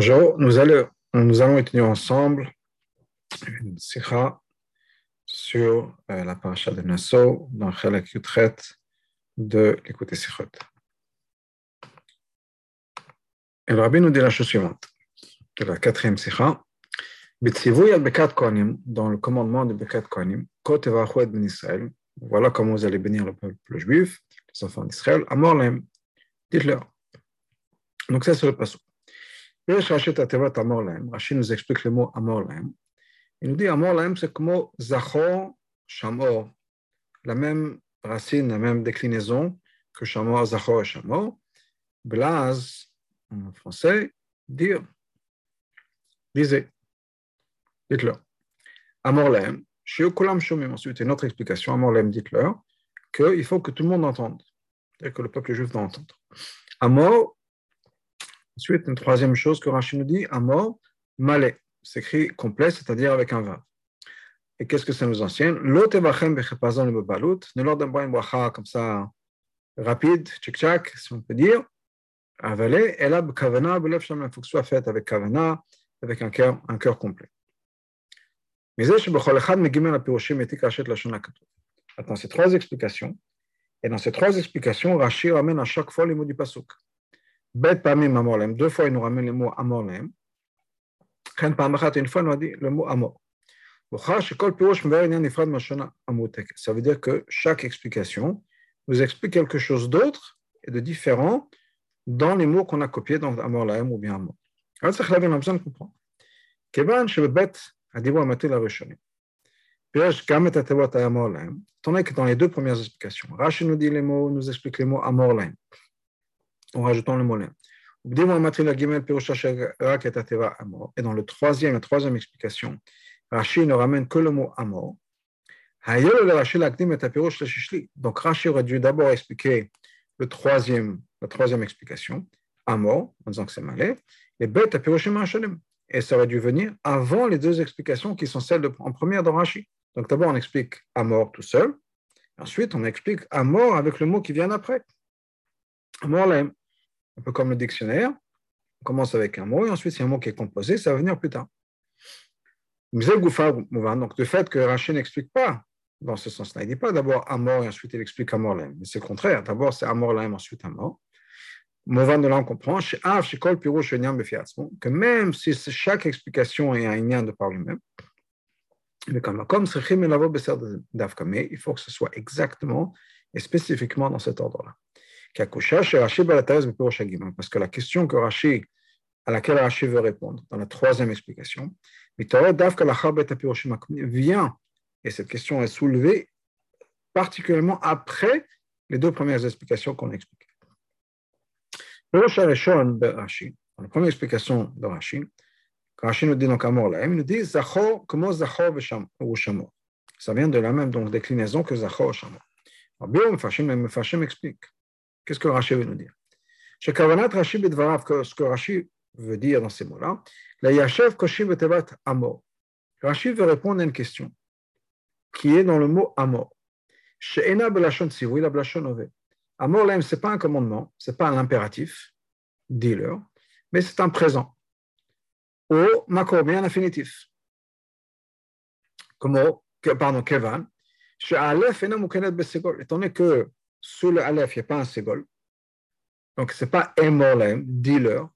Bonjour, nous allons, nous allons étudier ensemble une sikha sur euh, la paracha de Nassau dans qui traite de l'écouter sikhot. Et le rabbi nous dit la chose suivante, de la quatrième sikha. Dans le commandement de Bekat Kohanim, ben voilà comment vous allez bénir le peuple juif, les enfants d'Israël, Amorlem, dites-leur. Donc ça c'est le passage. Rachid nous explique le mot Amorlem. Il nous dit Amorlem, c'est comme Zachor, Shamor, la même racine, la même déclinaison que Shamor, Zachor et Shamor. Blaz, en français, dire, disait, dites-leur. Amorlem, Shiokulam Shomim, ensuite une autre explication, Amorlem, dites-leur, qu'il faut que tout le monde entende, et que le peuple juif doit entendre. Amor, Ensuite, une troisième chose que Rachid nous dit, Amor, malé, c'est écrit complet, c'est-à-dire avec un vav. Et qu'est-ce que ça nous enseigne? Ne leur comme ça, rapide, tchik-tchak, si on peut dire. Avalé, et là, kavana, il faut que ce soit fait avec kavana, avec un cœur, complet. Attends, ces trois explications. Et dans ces trois explications, Rachid ramène à chaque fois les mots du pasuk. Bet parmi Amorlem. Deux fois, il nous ramène le mot Amorlem. Une fois, il nous a dit le mot Amor. Ça veut dire que chaque explication nous explique quelque chose d'autre et de différent dans les mots qu'on a copiés dans Amorlem ou bien Amor. Alors, c'est on a besoin de comprendre. כיוון שבבית הדיבור המתאים לראשונים, ויש גם את התיבות האמור להם, תונה que dans les deux premières explications, Rashi nous dit les mots, nous explique les mots אמור להם en rajoutant le mot lin. Et dans le troisième, la troisième explication, Rashi ne ramène que le mot amor. Donc Rashi aurait dû d'abord expliquer le troisième, la troisième explication, amor, en disant que c'est malé, et bet Et ça aurait dû venir avant les deux explications qui sont celles en première de Rashi. Donc d'abord on explique amor tout seul, ensuite on explique amor avec le mot qui vient après. Amor un peu comme le dictionnaire. On commence avec un mot et ensuite, c'est un mot qui est composé, ça va venir plus tard. Donc, le fait que Rachid n'explique pas dans ce sens-là, il ne dit pas d'abord Amor et ensuite il explique Amor Mais c'est le contraire. D'abord, c'est Amor Laim, ensuite Amor. Mouvan de là, on comprend que même si chaque explication est un lien de par lui-même, mais comme il faut que ce soit exactement et spécifiquement dans cet ordre-là. Parce que la question que Rashi, à laquelle Rashi veut répondre, dans la troisième explication, vient, et cette question est soulevée particulièrement après les deux premières explications qu'on a expliquées. Dans la première explication de Rashi, quand Rashi nous dit donc Amor il nous dit Zachor, comment Zachor ou Shamor. Ça vient de la même donc, déclinaison que Zachor ou Shamor. Alors, bien, Mefashim explique. Qu'est-ce que Rashi veut nous dire? Ce que Rashi veut dire dans ces mots-là, la Yashev Koshim Betevat Amor. Rashi veut répondre à une question qui est dans le mot Amor. She'ena Belashon Sivu, la Belashon. Amor Laim, ce n'est pas un commandement, ce n'est pas un impératif, dis-leur, mais c'est un présent. Ou Makor, mais un infinitif. Comme, pardon, Kevan, She'alef Ena Mukenet Besegol. Étant donné que sous le Aleph, il n'y a pas un ségol. Donc, ce n'est pas Emolem, dis-leur.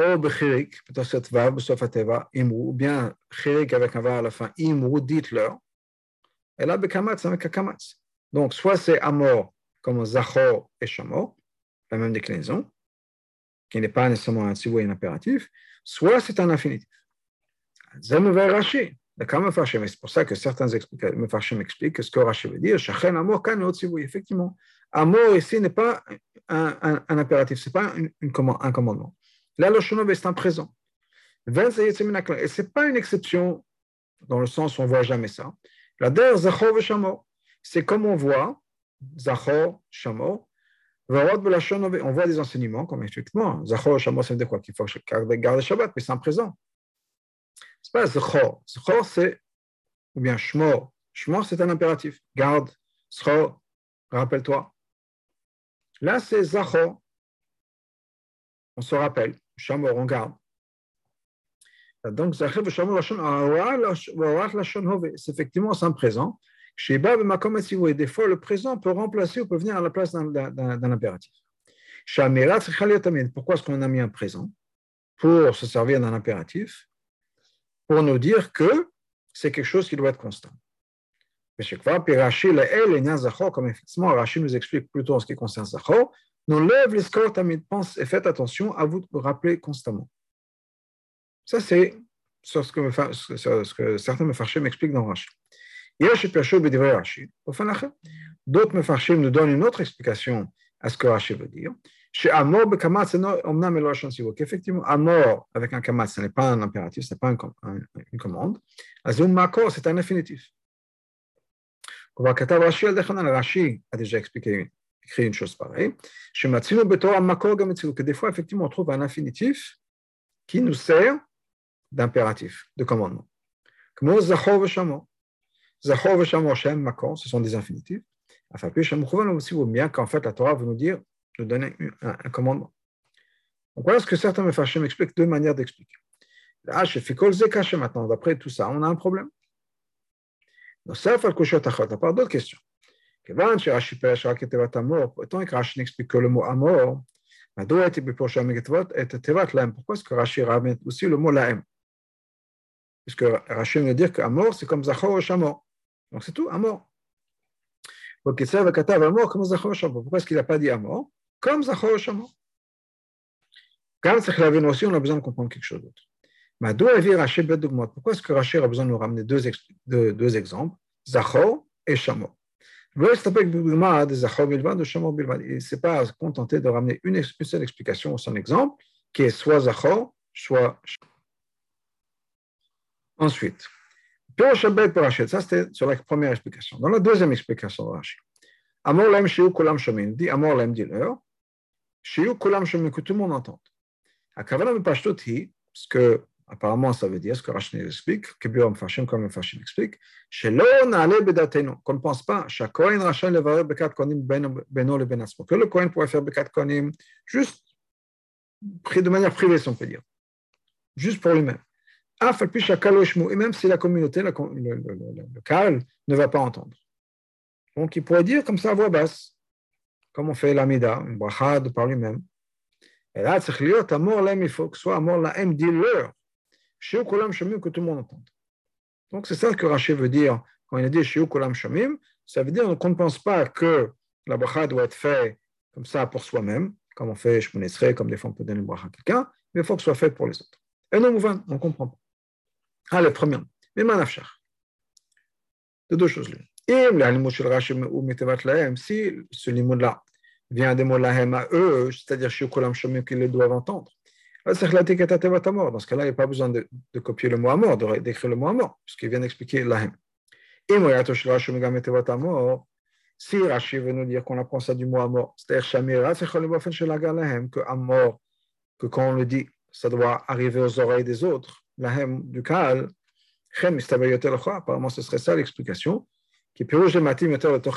Ou Bechirik, peut-être cette vav, sauf Ateva, Imru, ou bien Chirik avec un vav à la fin, Imru, dites-leur. Et là, Bekamatz avec Akamatz. Donc, soit c'est Amor, comme Zachor et Shamor, la même déclinaison, qui n'est pas nécessairement un tzivou et un impératif, soit c'est un infinitif. Zem Rashi. C'est pour ça que certains Mefarshim expliquent que ce que Rashi veut dire, Shachen Amor Kan Effectivement, Amor ici n'est pas un, un, impératif, ce n'est pas une, une, un commandement. Là, le c'est un présent. Et ce n'est pas une exception dans le sens où on ne voit jamais ça. La der Zachor Shamor, c'est comme on voit Zachor, Shamor, on voit des enseignements, comme effectivement, Zachor, Shamor, ça veut dire quoi? Qu'il faut garder Shabbat, mais c'est un présent n'est pas Zchor. Zchor, c'est, ou bien Shmor. Shmor, c'est un impératif. Garde, Zchor, rappelle-toi. Là, c'est Zachor. On se rappelle. Shamor, on garde. Donc, c'est effectivement sans présent. Chez Bab et des fois, le présent peut remplacer ou peut venir à la place d'un impératif. Pourquoi est-ce qu'on a mis un présent? Pour se servir d'un impératif, pour nous dire que c'est quelque chose qui doit être constant. Mais chaque fois, puis Rashi, le El et Zachor, comme effectivement Rashi nous explique plutôt en ce qui concerne Zachor, nous lève les scores, pense et faites attention à vous rappeler constamment. Ça, c'est ce que, ce que certains me m'expliquent dans Rashi. D'autres me nous donnent une autre explication à ce que Rashi veut dire. Chez Amor, Effectivement, Amor avec un kamat, ce n'est pas un impératif, ce n'est pas une commande. Azum Makor, c'est un infinitif. Rashi a déjà expliqué écrit une chose pareille. Que des fois, effectivement, on trouve un infinitif qui nous sert d'impératif, de commandement. Comme Zachor Veshamo. Zachor Veshamo, Shem, Makor, ce sont des infinitifs. Enfin, puis Shem aussi vaut bien qu'en fait la Torah veut nous dire, nous donner un, commandement. Donc voilà ce que certains Mefarshim expliquent, deux manières d'expliquer. Là, je fais caché maintenant. D'après tout ça, on a un problème. Donc, ça, part d'autres questions. N'explique que le mot pourquoi est-ce que Rashi ramène aussi le mot Laem Puisque Rashi veut dire qu'Amor, c'est comme Zachor Shamor. Donc c'est tout, Amor. Pourquoi est-ce qu'il n'a pas dit Amor Comme Zachor et Shamor. Quand c'est que aussi, on a besoin de comprendre quelque chose d'autre. Pourquoi est-ce que Rashi a besoin de nous ramener deux, deux, deux exemples? Zachor et Shamor. Il ne s'est pas contenté de ramener une, seule explication, son exemple, qui est soit Zachor, soit Ensuite, ça c'était sur la première explication. Dans la deuxième explication de Rashi, Amor lem shiu kulam shomin, dit Amor lem dit leur, kulam shomin, que tout le monde entende. À Kavana Mepashtot hi, ce que apparemment ça veut dire, ce que Rashi explique, que Biom Fashim, comme Fashim explique, shelo naale bedatenu, qu'on ne pense pas, shakoin rachan levarer bekat konim beno le benasmo, que le Kohen pourrait faire bekat konim juste de manière privée, si on peut dire, juste pour lui-même et même si la communauté, le, le, ne va pas entendre. Donc il pourrait dire comme ça à voix basse, comme on fait l'amida, une bracha de par lui-même. Et là, il faut que soit amor laem, dis-leur, que tout le monde entende. Donc c'est ça que Rachid veut dire quand il a dit shiu kolam shamim, ça veut dire qu'on ne pense pas que la bracha doit être faite comme ça pour soi-même, comme on fait shmonesre, comme des fois on peut donner une bracha à quelqu'un, mais il faut que ce soit fait pour les autres. Et non, on ne comprend pas. Allez, premièrement, mais manafshach. De deux choses l'une. Si ce limoud-là vient des mots lahem à eux, c'est-à-dire Shomim qu'ils doivent entendre, dans ce cas-là, il n'y a pas besoin de, copier le mot à mort, d'écrire le mot à mort, puisqu'il vient d'expliquer lahem. Si Rashi veut nous dire qu'on apprend ça du mot à mort, c'est-à-dire que à mort, que quand on le dit, ça doit arriver aux oreilles des autres, lahem du kal, apparemment ce serait ça l'explication, qui matim le de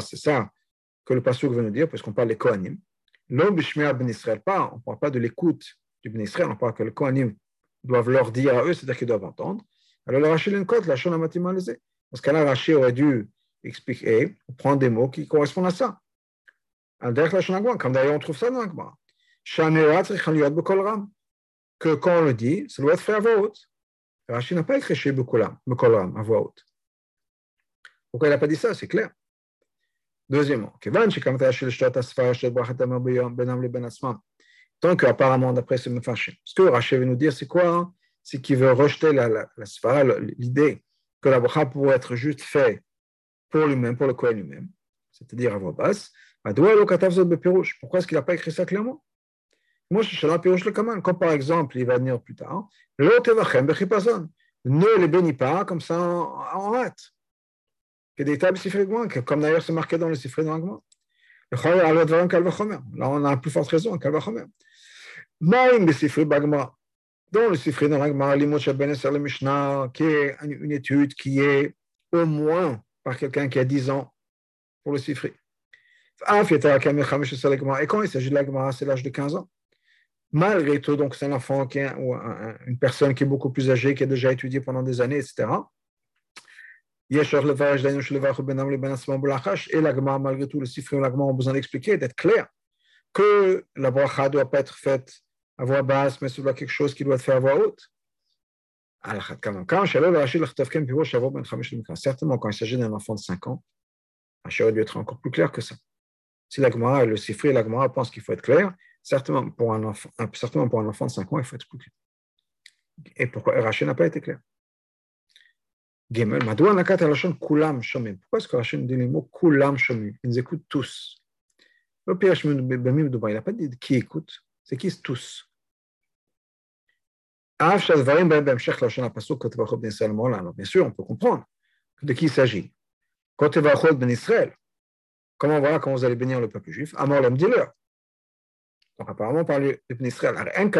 c'est ça que le pasuk veut nous dire, puisqu'on parle des kohanim. L'homme bishmea ben Israël, pas, on ne parle pas de l'écoute du ben Israël, on parle que les kohanim doivent leur dire à eux, c'est-à-dire qu'ils doivent entendre. Alors le Rachel une la shon amatim Dans ce cas-là, Rachel aurait dû expliquer, prendre des mots qui correspondent à ça. Comme d'ailleurs on trouve ça dans l'Agma que quand on le dit, ça doit être fait à voix haute. Rachid n'a pas écrit chez Bekolam, à voix haute. Pourquoi il n'a pas dit ça? C'est clair. Deuxièmement, ben tant qu'apparemment, d'après ce Mefashim, ce que Rachid veut nous dire, c'est quoi? C'est qu'il veut rejeter la, la, l'idée que la bracha pourrait être juste fait pour lui-même, pour le Kohen lui-même, c'est-à-dire à voix basse. Pourquoi est-ce qu'il n'a pas écrit ça clairement? Moi, je le Kaman. Comme par exemple, il va venir plus tard, ne les bénis pas comme ça en, hâte. Que des tables comme d'ailleurs c'est marqué dans le Sifré dans Là, on a plus forte raison. Maïm le Sifré Bagma. Dans le Sifré l'Agma, l'Imot Ben le Mishnah, qui est une étude qui est au moins par quelqu'un qui a 10 ans pour le Sifré. Et quand il s'agit de l'Agma, c'est l'âge de 15 ans. malgré tout, donc c'est un enfant qui ou une personne qui est beaucoup plus âgée, qui a déjà étudié pendant des années, etc. Et l'agma, malgré tout, le sifri et l'agma ont besoin d'expliquer, d'être clair, que la bracha ne doit pas être faite à voix basse, mais c'est quelque chose qui doit être fait à voix haute. Certainement, quand il s'agit d'un enfant de 5 ans, aurait dû être encore plus clair que ça. Si l'agma, le sifri et l'agma pensent qu'il faut être clair, certainement pour, un enfant, certainement pour un enfant de 5 ans, il faut être plus clair. Et pourquoi Rachid n'a pas été clair? Pourquoi est-ce que Rachid dit les mots Ils écoutent tous. Le il n'a pas dit qui écoute, c'est qui tous. Bien sûr, on peut comprendre de qui il s'agit. Quand comment voilà quand vous allez bénir le peuple juif Amor l'homme dis-leur. Donc apparemment, parler de Israël. On ne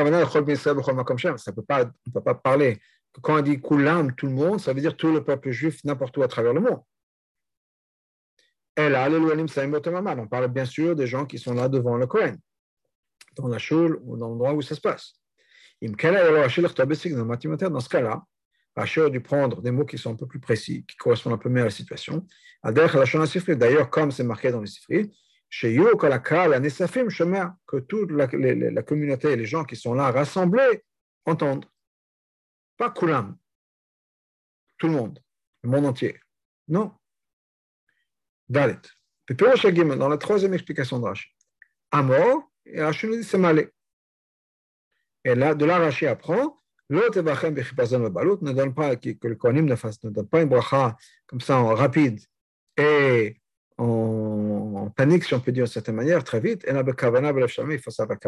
peut pas parler quand on dit Kulam, tout le monde, ça veut dire tout le peuple juif n'importe où à travers le monde. Et là, on parle bien sûr des gens qui sont là devant le Kohen, dans la choule ou dans l'endroit où ça se passe. Dans ce cas-là, Rachel a dû prendre des mots qui sont un peu plus précis, qui correspondent un peu mieux à la situation. D'ailleurs, comme c'est marqué dans les Sifri, que toute la, la, communauté, les gens qui sont là rassemblés, entendent. Pas Kulam, tout le monde, le monde entier. Non. Dalet. Dans la troisième explication de Rashi, Amor, et Rashi nous dit c'est malé. Et là, de là, Rashi apprend ne donne pas que le Kohanim ne fasse, ne donne pas une bracha comme ça en rapide et en, panique, si on peut dire d'une certaine manière, très vite. Et il faut ça avec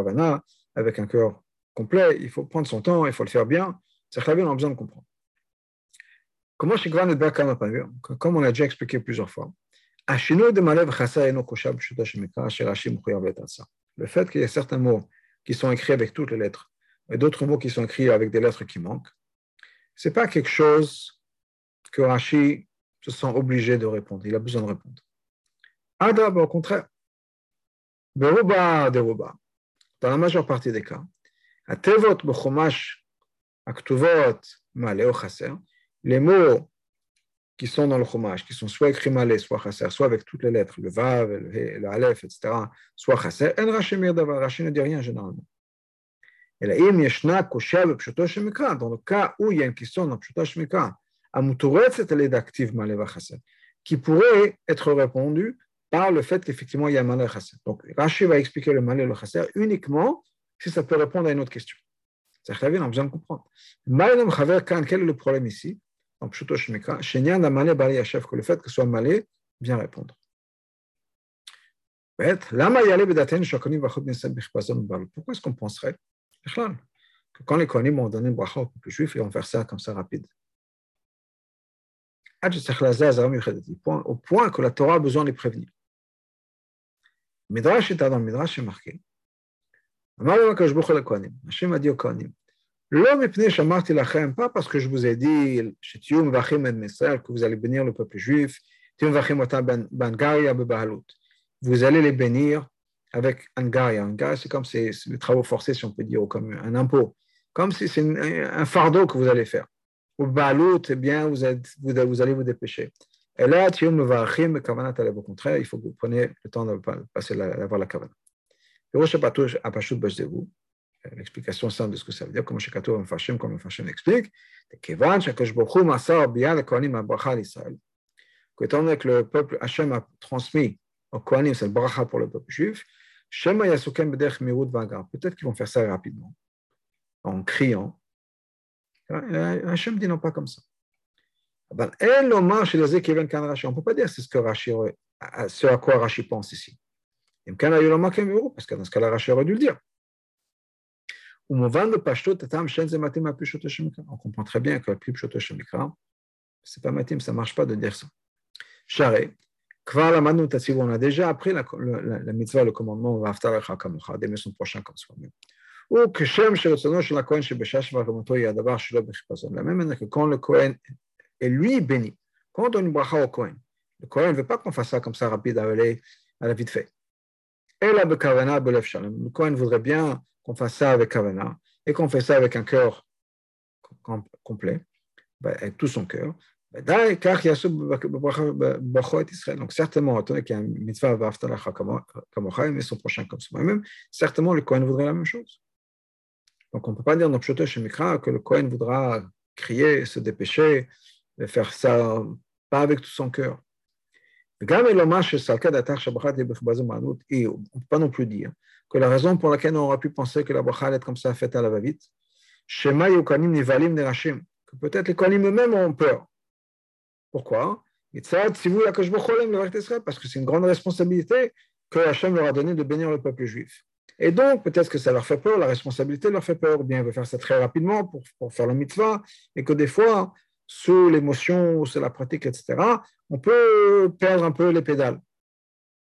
avec un cœur complet. Il faut prendre son temps, il faut le faire bien. C'est très bien, on a besoin de comprendre. Comment Comme on a déjà expliqué plusieurs fois, le fait qu'il y ait certains mots qui sont écrits avec toutes les lettres et d'autres mots qui sont écrits avec des lettres qui manquent, ce n'est pas quelque chose que Rashi se sent obligé de répondre. Il a besoin de répondre. Adab, au contraire. Dans la majeure partie des cas, aktuvot malé chaser, les mots qui sont dans le chumash, qui sont soit écrits malé, soit chaser, soit avec toutes les lettres, le vav, le, le aleph, etc., soit chaser, en Rashi mir Rashi ne dit rien généralement. Dans le cas où il y a une question dans Pshuto Shemikra, qui pourrait être répondue par le fait qu'effectivement il y a un malheur chasser. Donc Rashi va expliquer le malheur le chasser uniquement si ça peut répondre à une autre question. C'est très bien, on a besoin de comprendre. Quel est le problème ici que le fait que ce soit malé vient répondre. Pourquoi est-ce qu'on penserait que quand les Kohanim ont donné une bracha au peuple juif, ils vont faire ça comme ça rapide. Au point que la Torah a besoin de les prévenir. Midrash est dans le Midrash, est marqué. Pas parce que je vous ai dit que vous allez bénir le vous allez les bénir avec un garia. Un garia, c'est comme c'est travaux si on peut dire, un impôt. Comme si c'est un fardeau que vous allez faire. Ou eh vous, allez vous dépêcher. Et là, il faut que vous preniez le temps d'avoir la. L'explication simple de ce que ça veut dire, comme Shekatou Mfashim, comme Mfashim explique, Kevan, Shakash Bochum, Asar, Bia, le Kohanim, Abracha, l'Israël. Étant donné que le peuple Hachem a transmis au Kohanim, c'est le bracha pour le peuple juif, Peut-être qu'ils vont faire ça rapidement, en criant. Hachem dit non pas comme ça. On ne peut pas dire c'est ce, que Rashi, ce à quoi Rashi pense ici. Parce que dans ce cas-là, Rashi aurait dû le dire. On comprend très bien que la plus c'est pas matim, ça marche pas de dire ça. Charé, on a déjà appris la, la, la mitzvah, le commandement, dès le prochain comme soi-même. Ou que Shem Shelo Bechipazon. La même manière que quand le Kohen est lui béni, quand on donne une bracha au Kohen, le Kohen ne veut pas qu'on fasse ça comme ça rapide à aller à la vite fait. Le Kohen voudrait bien qu'on fasse ça avec Kavana et qu'on fait ça avec un cœur complet, ben, avec tout son cœur. Donc, certainement, étant qu'il y a un mitzvah mais son prochain comme soi-même, certainement le Kohen voudrait la même chose. Donc, on ne peut pas dire dans Pshoto Shemikra que le Kohen voudra crier, se dépêcher, faire ça pas avec tout son cœur. Et on ne peut pas non plus dire que la raison pour laquelle on aurait pu penser que la bracha allait être comme ça faite à la va-vite, que peut-être les kohanim eux-mêmes ont peur. Pourquoi Parce que c'est une grande responsabilité que Hachem leur a donné de bénir le peuple juif. Et donc, peut-être que ça leur fait peur, la responsabilité leur fait peur, ou bien ils veulent faire ça très rapidement pour, pour faire la mitzvah, et que des fois, sous l'émotion, sous la pratique, etc., on peut perdre un peu les pédales.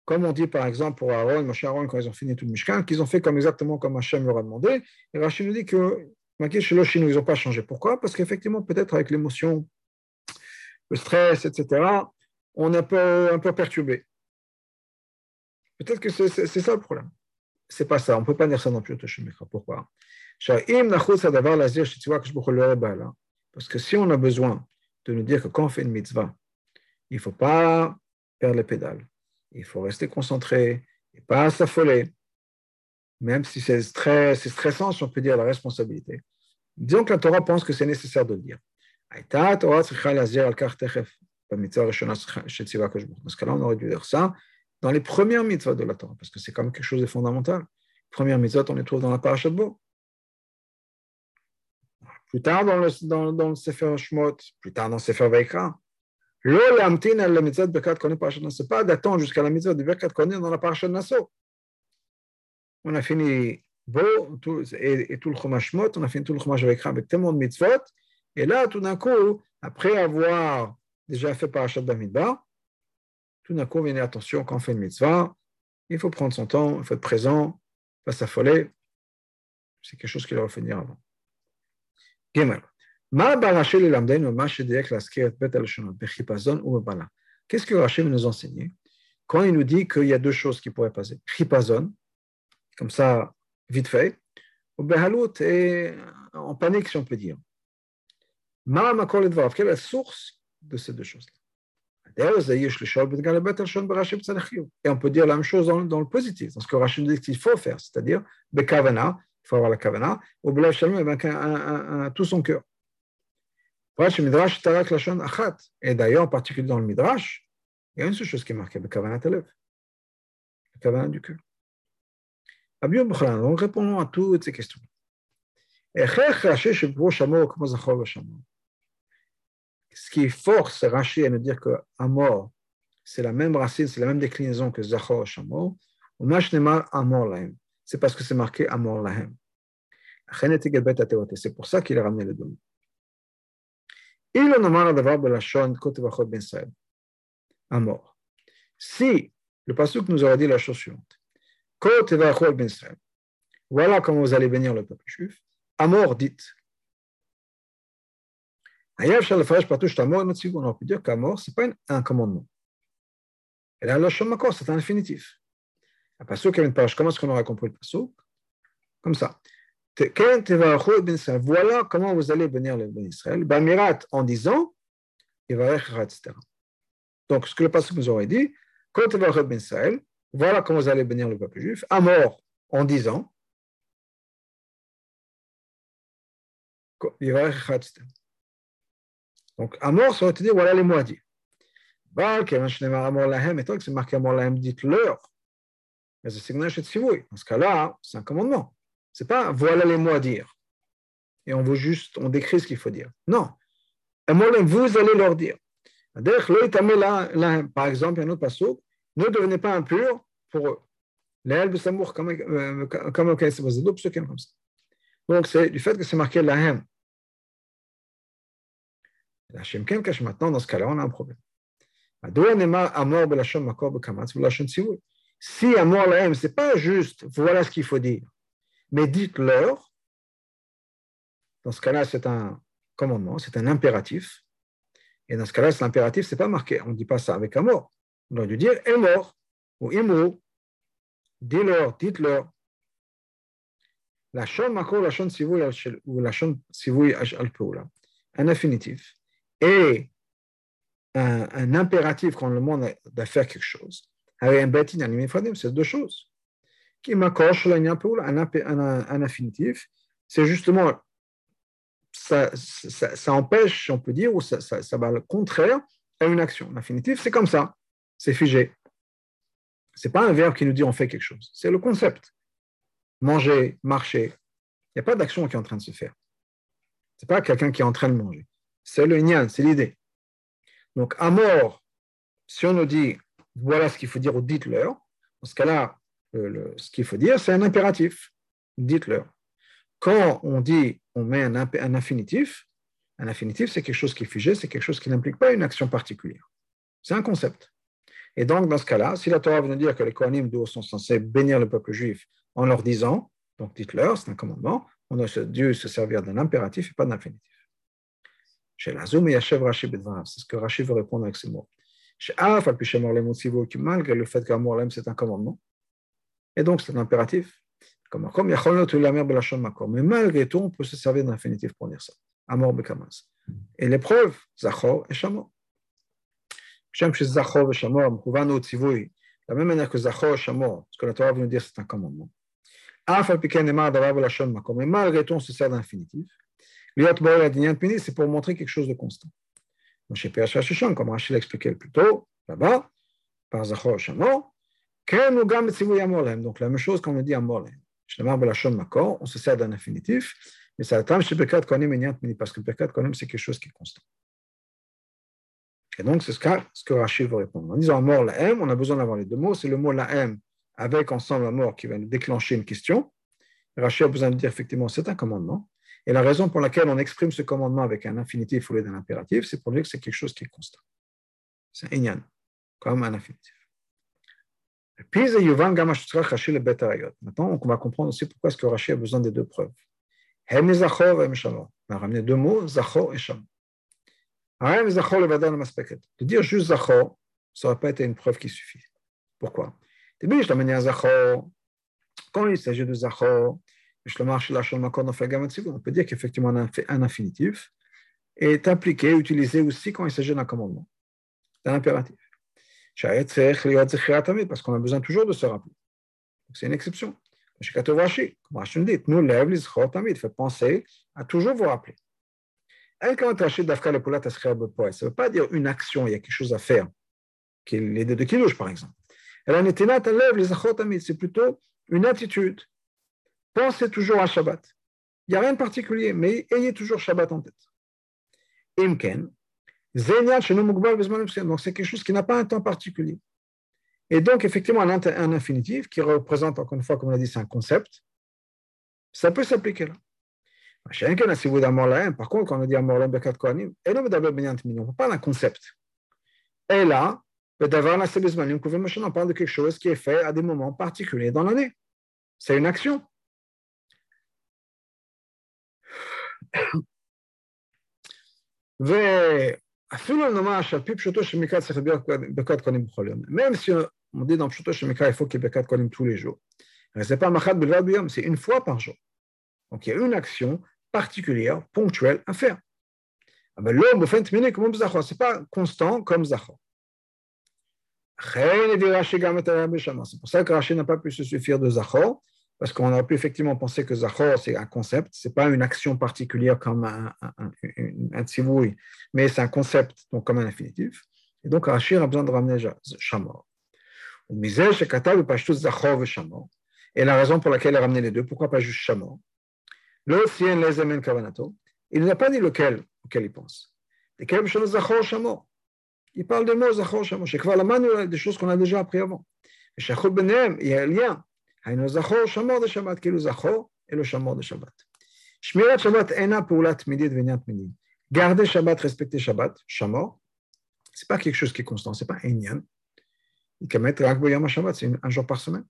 Comme on dit par exemple pour Aaron, Moshe Aaron, quand ils ont fini tout le Mishkan, qu'ils ont fait comme exactement comme Hachem leur a demandé. Et Rachid nous dit que chez ils n'ont pas changé. Pourquoi? Parce qu'effectivement, peut-être avec l'émotion, le stress, etc., on est un peu, un peu perturbé. Peut-être que c'est ça le problème. C'est pas ça. On ne peut pas dire ça non plus. Pourquoi? Parce que si on a besoin de nous dire que quand on fait une mitzvah, il ne faut pas perdre les pédales, il faut rester concentré et pas s'affoler, même si c'est stressant, si on peut dire, la responsabilité. Disons que la Torah pense que c'est nécessaire de le dire. Dans ce cas-là, on aurait dû dire ça dans les premières mitzvahs de la Torah, parce que c'est quand même quelque chose de fondamental. Première mitzvah, on les trouve dans la parasha de Bo. Plus tard dans le, dans, dans Sefer Shmot, plus tard dans le Sefer Vaikra. Lo lamtin al mitzvah de pas d'attendre jusqu'à la mitzvah de Bekat Koné dans la Parashat Naso. On a fini Bo et, tout le Chumash on a fini tout le Chumash avec tellement de mitzvot. Et là, tout d'un coup, après avoir déjà fait Parashat Bamidbar, tout d'un coup, on vient attention, quand on fait une mitzvah, il faut prendre son temps, il faut être présent, pas s'affoler. C'est quelque chose qu'il aurait fait dire avant. Qu'est-ce que Rachel nous enseigné quand il nous dit qu'il y a deux choses qui pourraient passer Chipazon, comme ça, vite fait, ou Behalout, et en panique, si on peut dire. Quelle est la source de ces deux choses-là et on peut dire la même chose dans, dans le positif, dans ce que Rachid dit qu'il faut faire, c'est-à-dire Bekavana, il faut avoir la kavana, ou Bla Shalom avec un, un, tout son cœur. Et d'ailleurs, en particulier dans le Midrash, il y a une seule chose qui est marquée, le kavana telev, le kavana du cœur. Donc, répondons à toutes ces questions. Ce qui force Rashi à nous dire que Amor, c'est la même racine, c'est la même déclinaison que Zachor Shamor, ou Mashnema Amor Lahem c'est parce que c'est marqué Amor Lahem. C'est pour ça qu'il a ramené le don. Amor. Si le pasuk nous aurait dit la chose suivante, voilà comment vous allez bénir le peuple juif, Amor dites. On peut dire qu'Amor, ce n'est pas un commandement. Et là, le c'est un infinitif. Un une page. Comment est-ce qu'on aura compris le pasuk Comme ça. Voilà comment vous allez bénir le Ben Israël. Bamirat en disant, etc. Donc, ce que le pasuk nous aurait dit, Ben voilà comment vous allez bénir le peuple juif. À mort en disant, donc, à mort, ça aurait été dit, voilà les mois dit. Baal, qui c'est marqué Amor Lahem, dites-leur. Mais c'est Dans ce cas-là, c'est un commandement. C'est pas voilà les mots à dire. Et on veut juste, on décrit ce qu'il faut dire. Non. Vous allez leur dire. Par exemple, un autre passage, ne devenez pas impurs pour eux. Donc, c'est du fait que c'est marqué la haine. La Shemken cache maintenant, dans ce cas-là, on a un problème. Si à moi l'aime, ce n'est pas juste, voilà ce qu'il faut dire, mais dites-leur, dans ce cas-là, c'est un commandement, c'est un impératif, et dans ce cas-là, c'est l'impératif, ce n'est pas marqué, on ne dit pas ça avec un on aurait dû dire est ou imou, dis-leur, dites-leur. La shon mako, la shon sivouy ou la shon sivouy un infinitif et un, un impératif quand on demande de faire quelque chose avec un bêtin animé c'est deux choses. Qui makor un, un, un infinitif, c'est justement, ça, ça, empêche, on peut dire, ou ça, va le contraire à une action. L'infinitif, c'est comme ça, c'est figé. Ce n'est pas un verbe qui nous dit on fait quelque chose, c'est le concept. Manger, marcher, il n'y a pas d'action qui est en train de se faire. Ce n'est pas quelqu'un qui est en train de manger. C'est le nian, c'est l'idée. Donc, à mort, si on nous dit voilà ce qu'il faut dire ou dites-leur, dans ce cas-là, ce qu'il faut dire, c'est un impératif. Dites-leur. Quand on dit on met un, infinitif, un infinitif, c'est quelque chose qui est figé, c'est quelque chose qui n'implique pas une action particulière. C'est un concept. Et donc, dans ce cas-là, si la Torah veut nous dire que les Kohanim sont censés bénir le peuple juif en leur disant, donc dites-leur, c'est un commandement, on a dû se servir d'un impératif et pas d'un infinitif. C'est ce que Rashi veut répondre avec ces mots. Malgré le fait qu'Amor c'est un commandement, et donc c'est un impératif, mais malgré tout, on peut se servir d'un infinitif pour dire ça. Amor Bekamas. Et l'épreuve, Zachor et Shamor. Zachor et Shamor, la même manière que Zachor et Shamor, ce que la Torah veut nous dire, c'est un commandement. Mais malgré tout, on se sert d'infinitif. C'est pour montrer quelque chose de constant. Chez PH Hashishon, comme Rachel l'expliquait plus tôt, là-bas, par Zachor et Shamor, Ken ou Gam Tzivui donc la même chose qu'on dit Amolem. Chez Emar Belashon Makom, on se sert d'un infinitif, mais ça attend chez Birkat Kohanim et parce que Birkat Kohanim, c'est quelque chose qui est constant. Et donc, c'est ce ce que Rachid veut répondre. En disant mort la M, on a besoin d'avoir les deux mots. C'est le mot la M avec ensemble la mort qui va nous déclencher une question. Rachid a besoin de dire effectivement c'est un commandement. Et la raison pour laquelle on exprime ce commandement avec un infinitif au lieu d'un impératif, c'est pour dire que c'est quelque chose qui est constant. C'est un inyan, comme un infinitif. Maintenant, on va comprendre aussi pourquoi est-ce que Rachid a besoin des deux preuves. On a ramené deux mots, Zachor et Maspeket. De dire juste Zachor, ça n'aurait pas été une preuve qui suffit. Pourquoi? Quand il s'agit de Zachor, là, on peut dire qu'effectivement un infinitif est appliqué, utilisé aussi quand il s'agit d'un commandement, d'un impératif. Parce qu'on a besoin toujours de se rappeler. C'est une exception. Comme nous dit, nous lève les tamid, fait penser à toujours vous rappeler. Elle, quand Rashi d'Afka le poulat ça ne veut pas dire une action, il y a quelque chose à faire, qui est l'idée de Kiddush, par exemple. Elle en était lève les tamid, c'est plutôt une attitude. Pensez toujours à Shabbat. Il n'y a rien de particulier, mais ayez toujours Shabbat en tête. Imken, donc c'est quelque chose qui n'a pas un temps particulier. Et donc, effectivement, un, infinitif qui représente, encore une fois, comme on a dit, c'est un concept, ça peut s'appliquer là. Par contre, quand on dit Amor Bekat Kohanim, on parle d'un concept. Et là, on parle de quelque chose qui est fait à des moments particuliers dans l'année. C'est une action. Même si on dit dans Pshuto Shemika, il faut qu'il y ait tous les jours. Ce n'est pas c'est une fois par jour. Donc il y a une action particulière, ponctuelle à faire. Mais l'homme, ce n'est pas constant comme. C'est pour ça que Rachid n'a pas pu se suffire de Zachor, parce qu'on aurait pu effectivement penser que Zachor, c'est un concept, ce n'est pas une action particulière comme un, un, un, mais c'est un concept, donc comme un infinitif. Et donc Rachid a besoin de ramener Shamor. Et la raison pour laquelle il a ramené les deux, pourquoi pas juste Shamor? Il n'a pas dit lequel auquel il pense. Il parle des mots Zachor Shamor. des choses qu'on a déjà appris avant. Il y a un lien. Shabbat, qui est le Zachor et le Shamor de Shabbat. Shmirat Shabbat ena poulat midid veniat midid. Garder Shabbat, respecter Shabbat, Shamor, ce n'est pas quelque chose qui est constant, ce n'est pas Enyan c'est un jour par semaine.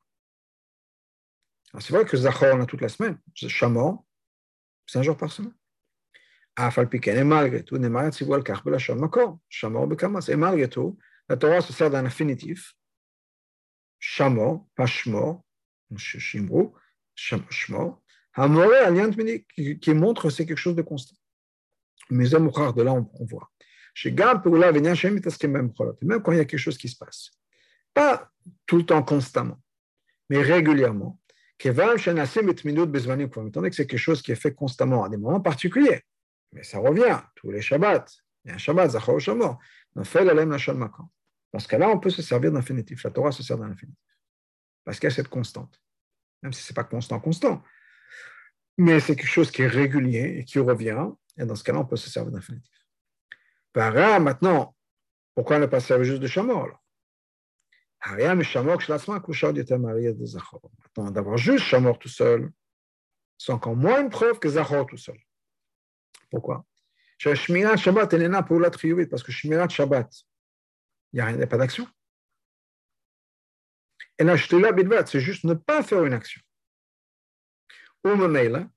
C'est vrai que Zachor, on toute la semaine. Shamor, c'est un jour par semaine. Et malgré tout, et malgré tout, la Torah se sert d'un infinitif. Shamor, pas Shmor, Shimru, Shmor, qui, qui montre c'est quelque chose de constant. Mais de là, on, on voit. Même quand il y a quelque chose qui se passe. Pas tout le temps constamment, mais régulièrement. Étant donné que c'est quelque chose qui est fait constamment à des moments particuliers, mais ça revient tous les Shabbats. Il y a un Shabbat, Zachor Shamor. Dans ce cas-là, on peut se servir d'infinitif. La Torah se sert d'infinitif. Parce qu'il y a cette constante. Même si ce n'est pas constant, constant. Mais c'est quelque chose qui est régulier et qui revient. Et dans ce cas-là, on peut se servir d'infinitif. Para, maintenant, pourquoi ne pas servir juste de Shamor alors? Maintenant, d'avoir juste Shamor tout seul, c'est encore moins une preuve que Zachor tout seul. Pourquoi? Parce que Shmirat Shabbat, il n'y a, pas d'action. Et là, c'est juste ne pas faire une action. Ou Mamela,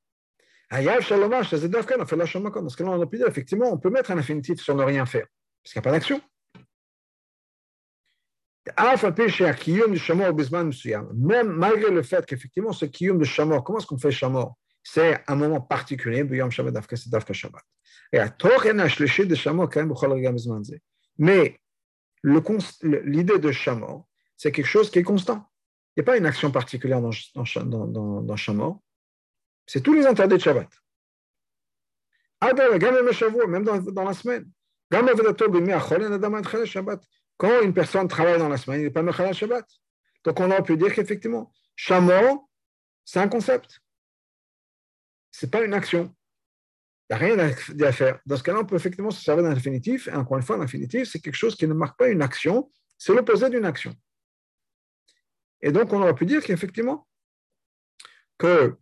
Hayav Shalomash, c'est Dafkan, on fait la Shamakon. Dans ce cas-là, on a pu dire, effectivement, on peut mettre un infinitif sur ne rien faire, parce qu'il n'y a pas d'action. Même malgré le fait qu'effectivement, ce kiyum de Shamor, comment est-ce qu'on fait Shamor? C'est un moment particulier, Shabbat. Et de Shamor, quand même, Mais l'idée de Shamor, c'est quelque chose qui est constant. Il n'y a pas une action particulière dans, dans, dans. C'est tous les interdits de Shabbat. Même dans, dans la semaine. Quand une personne travaille dans la semaine, il n'est pas Mechal Shabbat. Donc on aurait pu dire qu'effectivement, Shamor, c'est un concept. Ce n'est pas une action. Il n'y a rien à faire. Dans ce cas-là, on peut effectivement se servir d'un infinitif. Et encore une fois, l'infinitif, c'est quelque chose qui ne marque pas une action, c'est l'opposé d'une action. Et donc, on aurait pu dire qu'effectivement, que,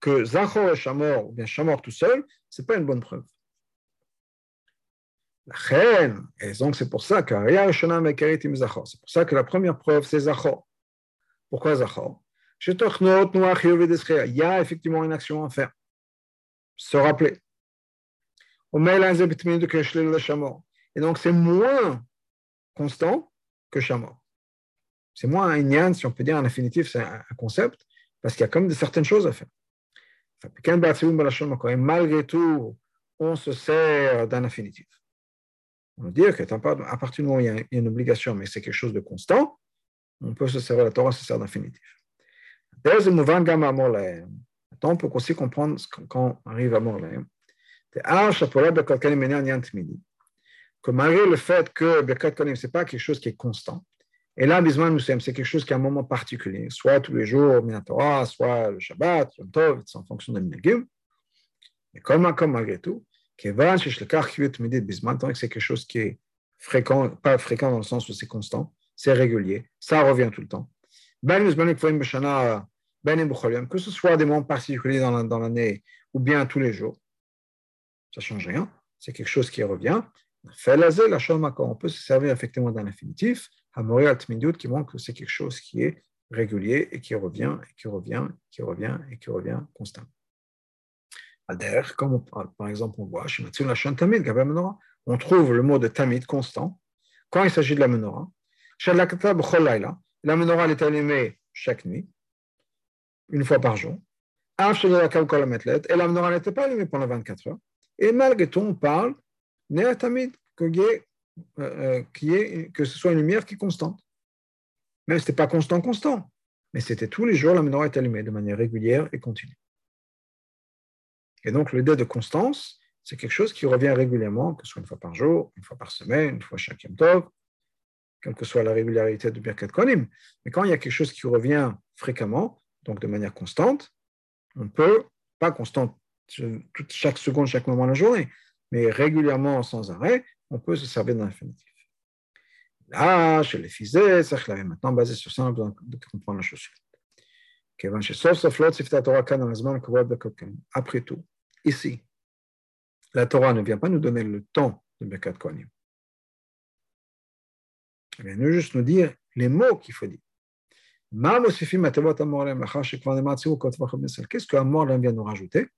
que Zachor et Shamor, ou bien Shamor tout seul, ce n'est pas une bonne preuve. La reine, et donc c'est pour ça c'est pour ça que la première preuve, c'est Zachor. Pourquoi Zachor? Il y a effectivement une action à faire. Se rappeler. Et donc, c'est moins constant que Shamor. C'est moins un yann, si on peut dire en infinitif, c'est un concept, parce qu'il y a comme de certaines choses à faire. Malgré tout, on se sert d'un infinitif. On veut dire qu'à partir du moment où il y a une obligation, mais c'est quelque chose de constant, on peut se servir, la Torah se sert d'infinitif. Maintenant, on peut aussi comprendre quand on arrive à Morlaim. Que malgré le fait que Birkat Konim, ce n'est pas quelque chose qui est constant, et là, nous c'est quelque chose qui a un moment particulier, soit tous les jours, Torah, soit le Shabbat, Yom Tov, en fonction de Minagim. Mais comme, comme malgré tout, que c'est quelque chose qui est fréquent, pas fréquent dans le sens où c'est constant, c'est régulier, ça revient tout le temps. Ben, ben que ce soit des moments particuliers dans l'année ou bien tous les jours, ça ne change rien, c'est quelque chose qui revient. On peut se servir effectivement d'un infinitif, qui montre que c'est quelque chose qui est régulier et qui revient, et qui revient, et qui revient, et qui revient constamment. comme par exemple on voit, on trouve le mot de tamid constant quand il s'agit de la menorah. La menorah est allumée chaque nuit, une fois par jour. Et la menorah n'était pas allumée pendant 24 heures. Et malgré tout, on parle néatamid, que, euh, que ce soit une lumière qui est constante. Même si ce n'était pas constant, constant. Mais c'était tous les jours, la menorah est allumée de manière régulière et continue. Et donc, l'idée de constance, c'est quelque chose qui revient régulièrement, que ce soit une fois par jour, une fois par semaine, une fois chaque temps, quelle que soit la régularité de Birkat Konim. Mais quand il y a quelque chose qui revient fréquemment, donc de manière constante, on peut, pas constante chaque seconde, chaque moment de la journée, mais régulièrement, sans arrêt, on peut se servir d'un infinitif. Là, chez les physés, ça je l'avais maintenant basé sur ça, on a besoin de comprendre la chose suivante. Après tout, ici, la Torah ne vient pas nous donner le temps de Birkat Kohanim. Elle vient juste nous dire les mots qu'il faut dire. Qu'est-ce que Amor vient nous rajouter?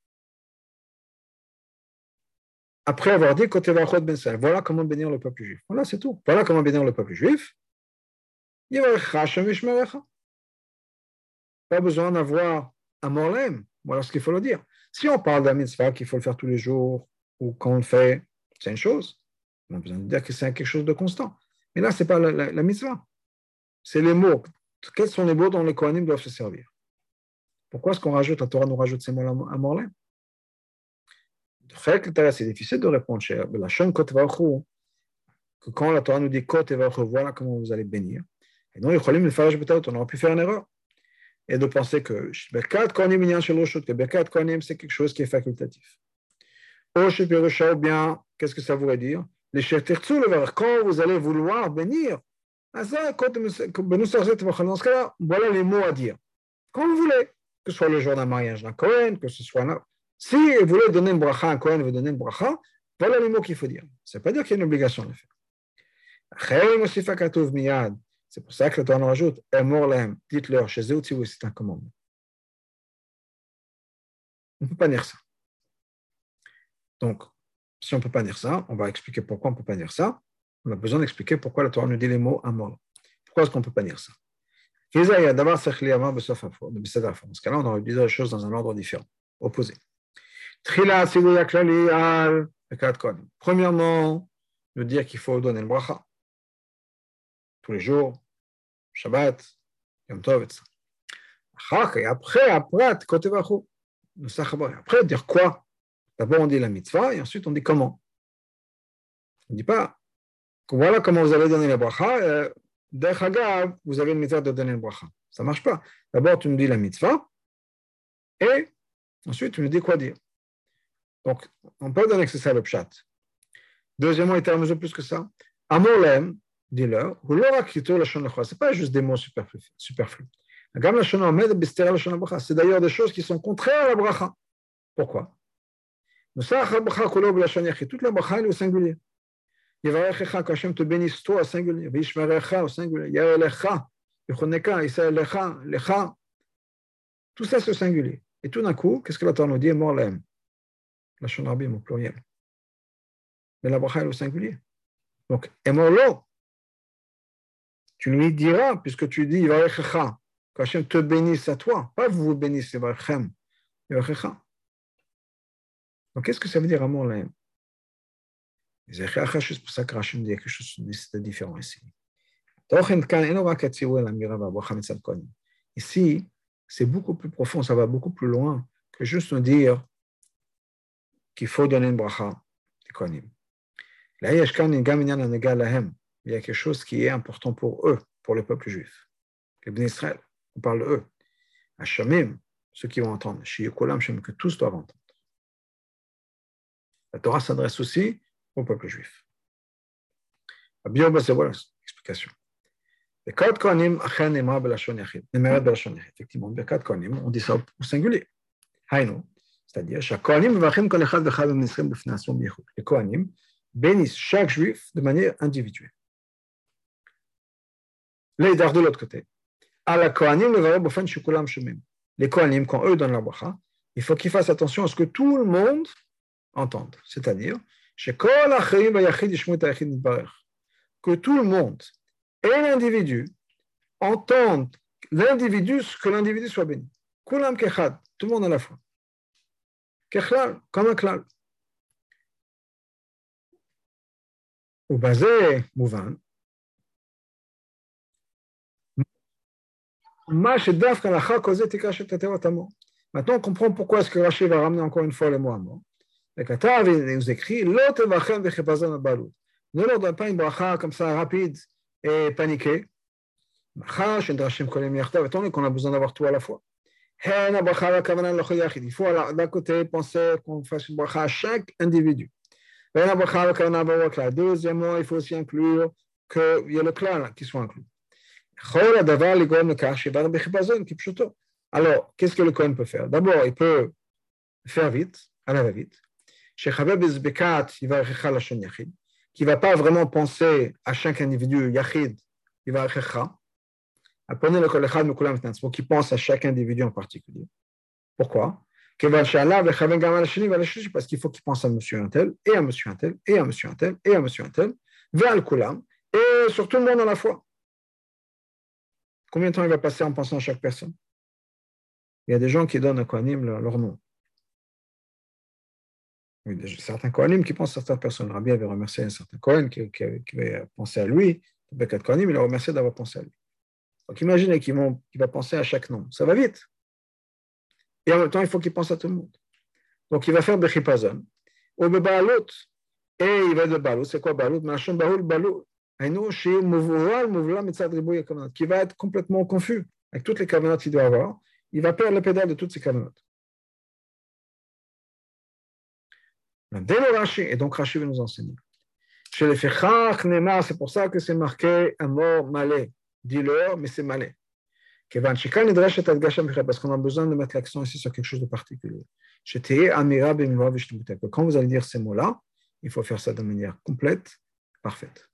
Après avoir dit ben voilà comment bénir le peuple juif. Voilà, c'est tout. Voilà comment bénir le peuple juif. pas besoin d'avoir un morlem. Voilà ce qu'il faut le dire. Si on parle d'un mitzvah qu'il faut le faire tous les jours ou qu'on le fait, c'est une chose. On a besoin de dire que c'est quelque chose de constant. Mais là, ce n'est pas la, mitzvah. C'est les mots. Quels sont les mots dont les Kohanim doivent se servir? Pourquoi est-ce qu'on rajoute, la Torah nous rajoute ces mots à morlem? C'est difficile de répondre chez la chaîne que quand la Torah nous dit Kot voilà comment vous allez bénir. Et non, on aurait pu faire une erreur et de penser que c'est quelque chose qui est facultatif. Ou bien, qu'est-ce que ça voudrait dire Les quand vous allez vouloir bénir, dans ce cas-là, voilà les mots à dire. Quand vous voulez, que ce soit le jour d'un mariage d'un Kohen, que ce soit si vous voulez donner une bracha à un Kohen, vous donnez une bracha, voilà les mots qu'il faut dire. Ça ne veut pas dire qu'il y a une obligation de le faire. C'est pour ça que le Torah nous rajoute dites-leur, chez eux, c'est un commandement. On ne peut pas dire ça. Donc, si on ne peut pas dire ça, on va expliquer pourquoi on ne peut pas dire ça. On a besoin d'expliquer pourquoi le Torah nous dit les mots Amor. Pourquoi est-ce qu'on ne peut pas dire ça? Dans ce cas-là, on aurait dire les choses dans un ordre différent, opposé. Premièrement, nous dire qu'il faut donner le bracha tous les jours, Shabbat, Yom Tov, etc. Et après, après, après, dire quoi? D'abord, on dit la mitzvah et ensuite, on dit comment. On ne dit pas voilà comment vous allez donner la bracha. Euh, vous avez une mitzvah de donner le bracha. Ça ne marche pas. D'abord, tu me dis la mitzvah et ensuite, tu me dis quoi dire. Donc, on peut donner que c'est ça le pshat. Deuxièmement, il termine plus que ça. Amolem, dis-leur, Ce n'est pas juste des mots superflus. C'est d'ailleurs des choses qui sont contraires à la bracha. Pourquoi? Toute la bracha est au singulier. Yevarechecha, quand Hachem te bénisse toi au singulier. Vishmerecha au singulier. Yaelecha, Yechoneka, Isaelecha, Lecha. Tout ça, c'est au singulier. Et tout d'un coup, qu'est-ce que la Torah nous dit? Morlem la Shonarbim au pluriel. Mais la bracha est au singulier. Donc, Emolo, tu lui diras, puisque tu dis Varechecha, qu'Hachem te bénisse à toi, pas vous vous bénissez, Varechem, Varechecha. Donc, qu'est-ce que ça veut dire amour là C'est pour ça que Hachem dit quelque chose de différent ici. Ici, c'est beaucoup plus profond, ça va beaucoup plus loin que juste nous dire qu'il faut donner une bracha des Kohanim. Là, il y a quelque chose qui est important pour eux, pour le peuple juif. Les Ben Israël, on parle eux. Hachamim, ceux qui vont entendre, que tous doivent entendre. La Torah s'adresse aussi au peuple juif. C'est voilà l'explication. Effectivement, on dit ça au singulier. Haïno, c'est-à-dire, les Kohanim bénissent chaque juif de manière individuelle. Les de l'autre côté. Les Kohanim, quand eux donnent la bracha, il faut qu'ils fassent attention à ce que tout le monde entende. C'est-à-dire, que tout le monde et l'individu entendent l'individu, que l'individu soit béni. Tout le monde à la fois comme un klal. ובזה מובן, מה שדווקא לאחר כל זה תקרא שתתר המור. Maintenant, on comprend pourquoi est-ce que Rachid va ramener encore une fois le mot amour. Le Katav, il nous écrit, l'autre tevachem vechepazon abalut. Ne leur donne pas une bracha comme ça, rapide et paniquée. Bracha, shendrashim kolem yachtav, étant donné qu'on a besoin d'avoir tout à la fois. Il faut d'un côté penser qu'on fasse une bracha à chaque individu. Deuxièmement, il faut aussi inclure qu'il y ait le clan qui soit inclus. Alors, qu'est-ce que le Cohen peut faire? D'abord, il peut faire vite, à la va-vite, qui ne va pas vraiment penser à chaque individu, il va Le pour qu'il pense à chaque individu en particulier. Pourquoi? Parce qu'il faut qu'il pense à monsieur un tel, et à monsieur un tel, et à monsieur un tel, et à monsieur un tel, vers le kulam, et sur tout le monde à la fois. Combien de temps il va passer en pensant à chaque personne? Il y a des gens qui donnent à Kohanim leur, nom. Oui, certains Kohanim qui pensent à certaines personnes. Rabbi avait remercié un certain Kohen qui, avait pensé à lui. Il a remercié d'avoir pensé à lui. Donc imaginez qu'il va penser à chaque nom. Ça va vite. Et en même temps, il faut qu'il pense à tout le monde. Donc il va faire Bechipazon. Ou Bebaalout. Et il va de Baalout. C'est quoi Baalout Machon Baoul Baalout. Qui va être complètement confus avec toutes les cavanotes qu'il doit avoir. Il va perdre le pédale de toutes ces cavanotes. Dès le Rashi, et donc Rashi va nous enseigner. Chez les Fechach, c'est pour ça que c'est marqué un mot malais. Dis-leur, mais c'est malais. Parce qu'on a besoin de mettre l'accent ici sur quelque chose de particulier. Quand vous allez dire ces mots-là, il faut faire ça de manière complète, parfaite.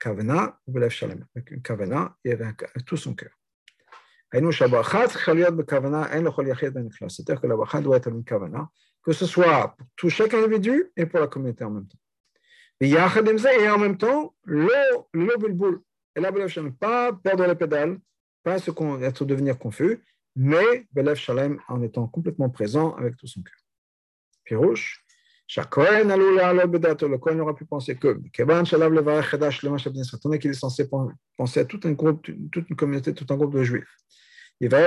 Kavana Belev Shalem. Kavana et avec tout son cœur. C'est-à-dire que la bracha doit être une kavana, que ce soit pour tout chaque individu et pour la communauté en même temps. Et en même temps, le, le bulbul. Et là, pas perdre les pédales, pas se être devenir confus, mais Belev Shalem en étant complètement présent avec tout son cœur. Pirouche, Shakohen le Kohen aura pu penser que, Shabdin qu'il est censé penser à tout un groupe, toute une communauté, tout un groupe de juifs. Il va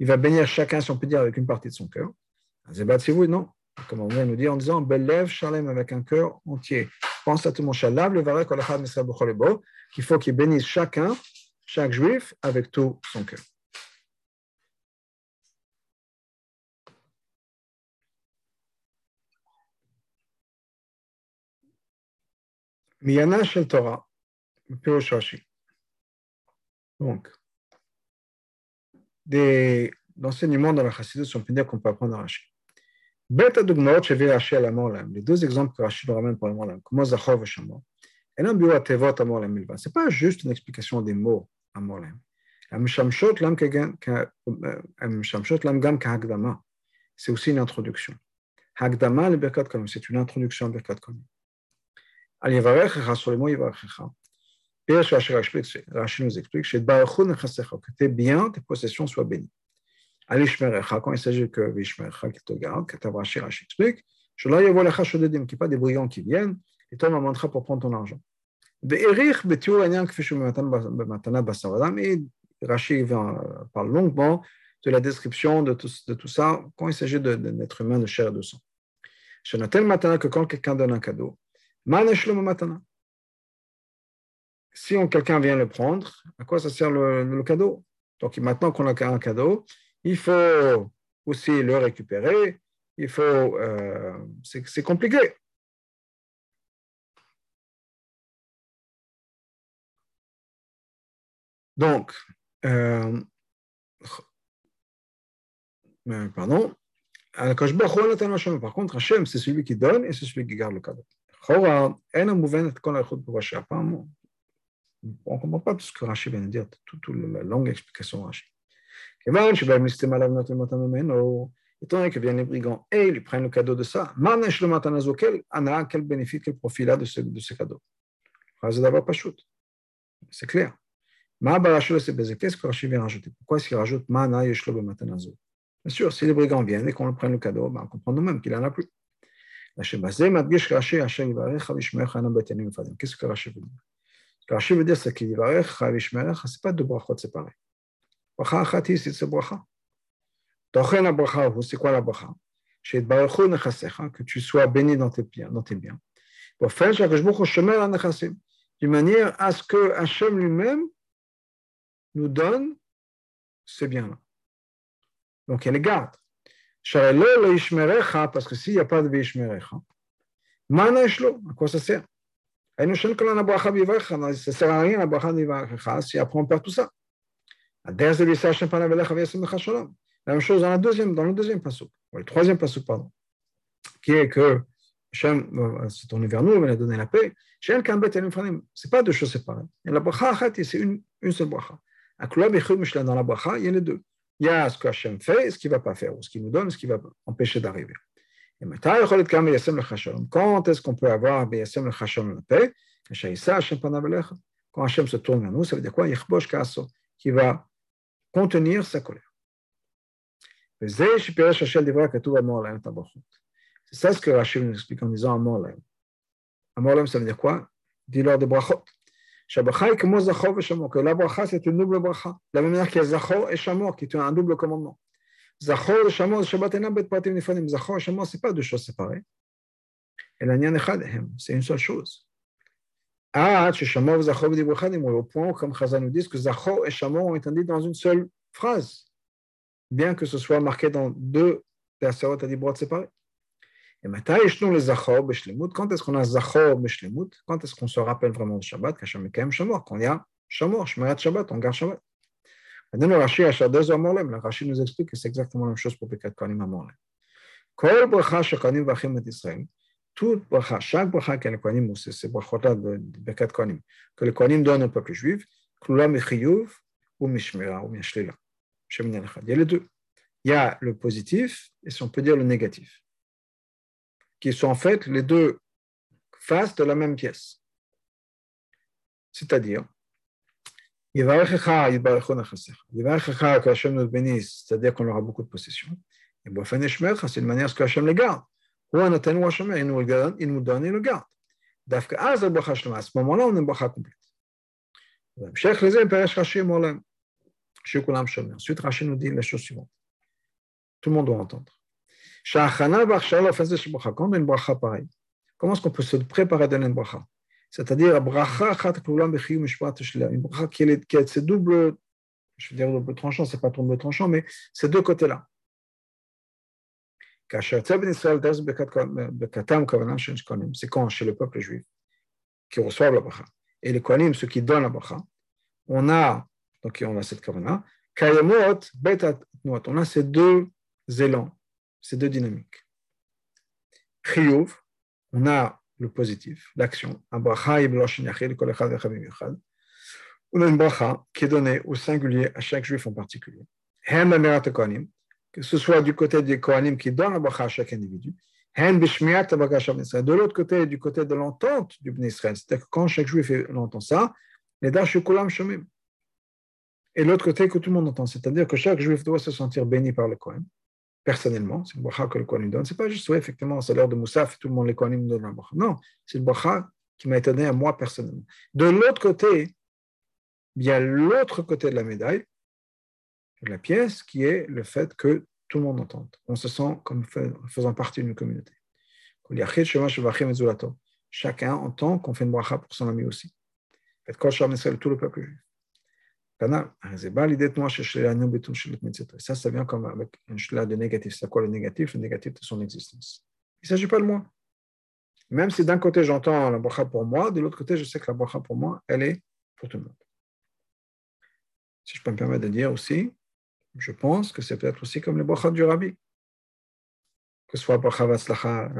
il va bénir chacun, si on peut dire, avec une partie de son cœur. vous non? Comme on vient nous dire en disant, Belev Shalem avec un cœur entier. Pense à tout mon Shalav Levarech qu'il faut qu'il bénisse chacun chaque juif avec tout son cœur. Miyana Shel Torah, Pirosh Rashi. Donc, des enseignements dans la Chassidut, si on peut dire qu'on peut apprendre à Rashi. Les deux exemples que nous ramène pour le Molam, Milva. Ce n'est pas juste une explication des mots Amolem. C'est aussi une introduction. C'est une introduction à Birkat Rashi nous explique que tes biens, tes possessions soient bénies. Quand il s'agit que Vishmerecha qui te garde, que Rashi explique, je l'ai vu lecha shodedim, qu'il n'y pas des brigands qui viennent, et toi m'amèneras pour prendre ton argent. Adam, et Rashi parle longuement de la description de tout, de tout ça quand il s'agit d'un être humain de chair et de sang. Je tel matana que quand quelqu'un donne un cadeau, matana. Si quelqu'un vient le prendre, à quoi ça sert le, le cadeau? Donc maintenant qu'on a un cadeau, il faut aussi le récupérer. Il faut, euh, c'est compliqué. Donc, euh, pardon, par contre, Hachem, c'est celui qui donne et c'est celui qui garde le cadeau. On ne comprend pas tout ce que Rachid vient de dire, toute, la longue explication de Rachid. Étant donné que viennent les brigands et ils prennent le cadeau de ça, quel bénéfice, quel profit là de ce, de ce cadeau C'est clair. Qu'est-ce que vient rajouter Pourquoi est-ce qu'il rajoute Bien sûr, si les brigands viennent et qu'on prenne le cadeau, on comprend nous-mêmes qu'il n'en a plus. Qu'est-ce que veut dire Ce veut dire, c'est qu'il pas deux brachot séparés. Bracha achat ici, c'est quoi la Que tu sois béni dans tes biens. Dans. D'une manière à ce que Hachem lui-même nous donne ces biens-là. Donc, il les garde. Parce que s'il n'y a pas de à quoi ça sert? Ça ne sert à rien si après on. La même chose dans, la deuxième, dans le deuxième passage, le troisième passage, pardon, qui est que Hachem s'est tourné vers nous, il a donné la paix. Ce n'est pas deux choses séparées. La bracha, c'est une, une seule bracha. Dans la bracha, il y a deux. Il y a ce que Hachem fait et ce qu'il va pas faire, ou ce qu'il nous donne, ce qui va empêcher d'arriver. Et maintenant, quand est-ce qu'on peut avoir Yasem le Chashon la paix Quand Hachem se tourne vers nous, ça veut dire quoi? Qui va contenir sa colère. C'est ça ce que Rachid nous explique en disant Amorlem. Amorlem, ça veut dire quoi? Il dit lors des brachot. Que la bracha, c'est une double bracha. De la même manière qu'il y a Zachor et Shamor, qui est un double commandement. Zachor et Shamor, Shabbat et Nabet Pratim Nifanim. Zachor et Shamor, ce n'est pas deux choses séparées. Et la c'est une seule chose. Ah, Sheshamo, Zachor, Dibochanim, au point, comme Chazan nous dit, que Zachor et Shamo ont été dit dans une seule phrase, bien que ce soit marqué dans deux Tasserot à Dibrot séparés. Et maintenant, Ishnon le Zachor, quand est-ce qu'on a Zachor, Beshlemut, quand est-ce qu'on se rappelle vraiment de Shabbat, quand il y a Shamor, Shmerat Shabbat, on garde Shabbat. Maintenant, le Rashi, Achadez, Amorlem, le Rashi nous explique que c'est exactement la même chose pour Pekat Kohanim, Amorlem. Kol Bracha, Shechanim, Vachim, et Israël. Toute bracha, chaque bracha que les Kohanim, c'est ces brachot-là de Pekat Kohanim, que les Kohanim donnent au peuple juif, Klula Mechiyuv ou Mishmera ou Mishlila. Il y a les deux. Il y a le positif et si on peut dire le négatif, qui sont en fait les deux faces de la même pièce. C'est-à-dire, c'est-à-dire qu'on aura beaucoup de possessions. Et c'est une manière que Hachem les garde. Ou un il nous donne, il nous donne et le garde. À ce moment-là, on une bracha complète. Ensuite, Rachid nous dit la chose suivante. Tout le monde doit entendre. Pareille, comment est-ce qu'on peut se préparer à donner une C'est-à-dire, une bracha qui a ces doubles, je veux dire double tranchant, c'est pas double tranchant, mais ces deux côtés-là. C'est quand chez le peuple juif qui reçoit la bracha. Et les kohanim, ceux qui donnent la bracha, on a donc on a cette kavana. On a ces deux élans, ces deux dynamiques. Chiyuv, on a le positif, l'action. On a une bracha qui est donnée au singulier à chaque juif en particulier. Que ce soit du côté des Kohanim qui donnent la bracha à chaque individu, de l'autre côté, du côté de l'entente du Bnei Israël. C'est-à-dire que quand chaque juif entend ça, les Dashukulam Shomim et l'autre côté que tout le monde entend. C'est-à-dire que chaque juif doit se sentir béni par le Kohen, personnellement. C'est une bracha que le Kohen lui donne. Ce n'est pas juste, oui, effectivement, c'est l'heure de Moussaf, tout le monde, les Kohanim donnent la bracha. Non, c'est une bracha qui m'a été donnée à moi personnellement. De l'autre côté, il y a l'autre côté de la médaille, la pièce, qui est le fait que tout le monde entende. On se sent comme faisant partie d'une communauté. Chacun entend qu'on fait une bracha pour son ami aussi. Tout le peuple juif. Ça, ça vient comme avec une cela de négatif. C'est quoi le négatif? Le négatif de son existence. Il ne s'agit pas de moi. Même si d'un côté j'entends la bracha pour moi, de l'autre côté je sais que la bracha pour moi, elle est pour tout le monde. Si je peux me permettre de dire aussi, je pense que c'est peut-être aussi comme les brachas du rabbi. Que ce soit bracha vatzlacha,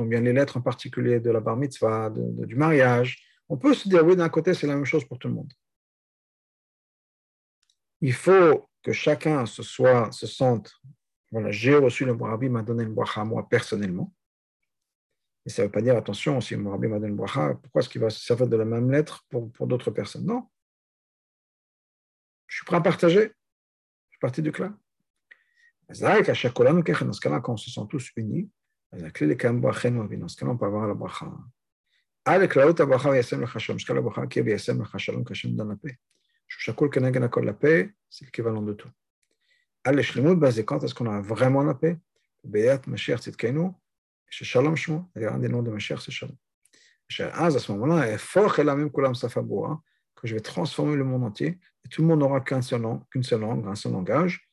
bien les lettres en particulier de la bar mitzvah, du mariage. On peut se dire, oui, d'un côté c'est la même chose pour tout le monde il faut que chacun se, soit, se sente, voilà, j'ai reçu le Rabbi m'a donné une bracha à moi personnellement. Et ça ne veut pas dire, attention, si le Rabbi m'a donné une bracha, pourquoi est-ce qu'il va se servir de la même lettre pour, pour d'autres personnes? Non. Je suis prêt à partager. Je suis parti du clan. Dans ce cas-là, quand on se sent tous unis, dans ce cas-là, on peut avoir la bracha. Avec la haute bracha, yasem le jusqu'à la bracha qui est yasem le chashalom, qu'Hachem donne la paix. Kenagan Akol, la paix, c'est l'équivalent de tout. Allez, Shlimut, c'est quand est-ce qu'on a vraiment la paix? Beyat Shmo, d'ailleurs, un des noms de Que je vais transformer le monde entier, et tout le monde n'aura qu'un seul nom, qu'une seule langue, un seul langage.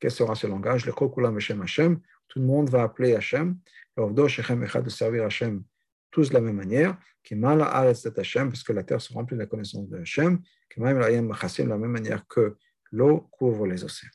Quel sera ce langage? Le Kulam Hashem Hashem, tout le monde va appeler Hashem, l'Ovdo Shechem Echad de servir Hashem tous de la même manière, qui mal à Hashem, parce que la terre se remplit de la connaissance de Hashem, qui même de la même manière que l'eau couvre les océans.